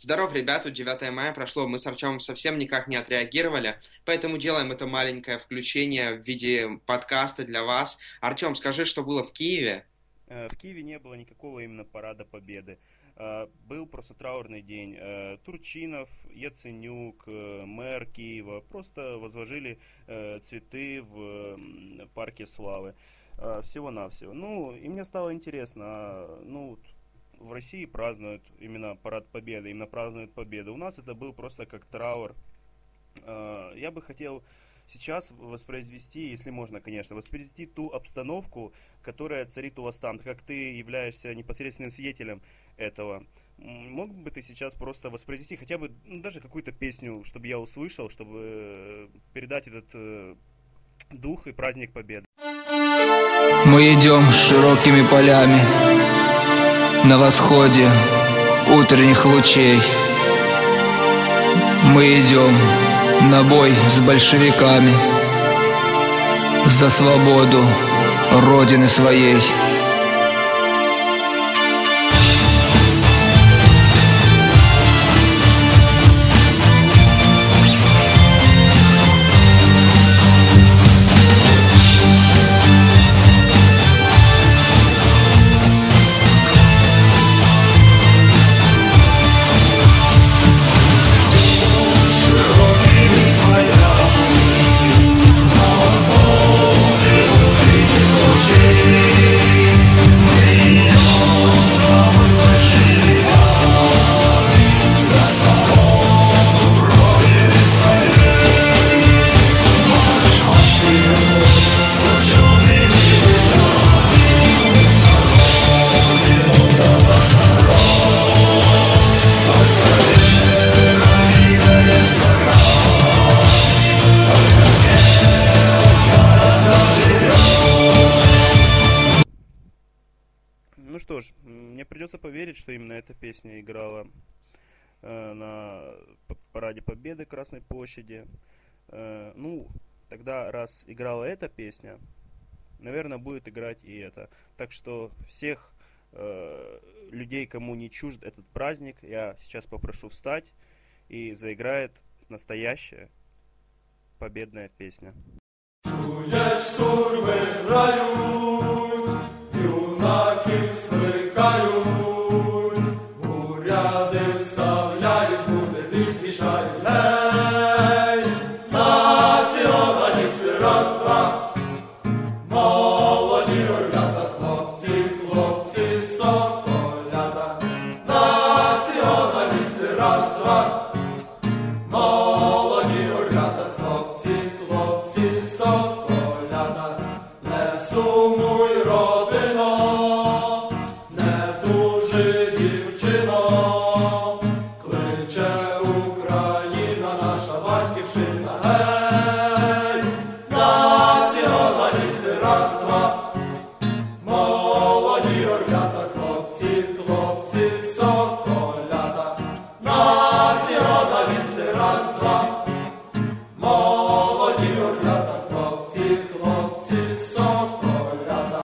Здоров, ребята, 9 мая прошло, мы с Артемом совсем никак не отреагировали, поэтому делаем это маленькое включение в виде подкаста для вас. Артем, скажи, что было в Киеве? Э, в Киеве не было никакого именно парада победы. Э, был просто траурный день. Э, Турчинов, Яценюк, мэр Киева просто возложили цветы в парке Славы. Всего-навсего. Ну, и мне стало интересно, а, ну, в России празднуют именно парад победы, именно празднуют победу. У нас это был просто как траур. А, я бы хотел сейчас воспроизвести, если можно, конечно, воспроизвести ту обстановку, которая царит у вас там, как ты являешься непосредственным свидетелем этого. Мог бы ты сейчас просто воспроизвести хотя бы ну, даже какую-то песню, чтобы я услышал, чтобы э, передать этот э, дух и праздник победы? Мы идем широкими полями на восходе утренних лучей. Мы идем на бой с большевиками За свободу Родины своей придется поверить, что именно эта песня играла э, на параде Победы Красной площади. Э, ну, тогда раз играла эта песня, наверное, будет играть и это. Так что всех э, людей, кому не чужд этот праздник, я сейчас попрошу встать и заиграет настоящая победная песня. раз, два. Молоді орлята, хлопці, хлопці, соколята, не сумуй, родино, не дуже дівчино, кличе Україна, наша батьківщина, гей, націоналісти, раз, два. Молоді орлята, хлопці.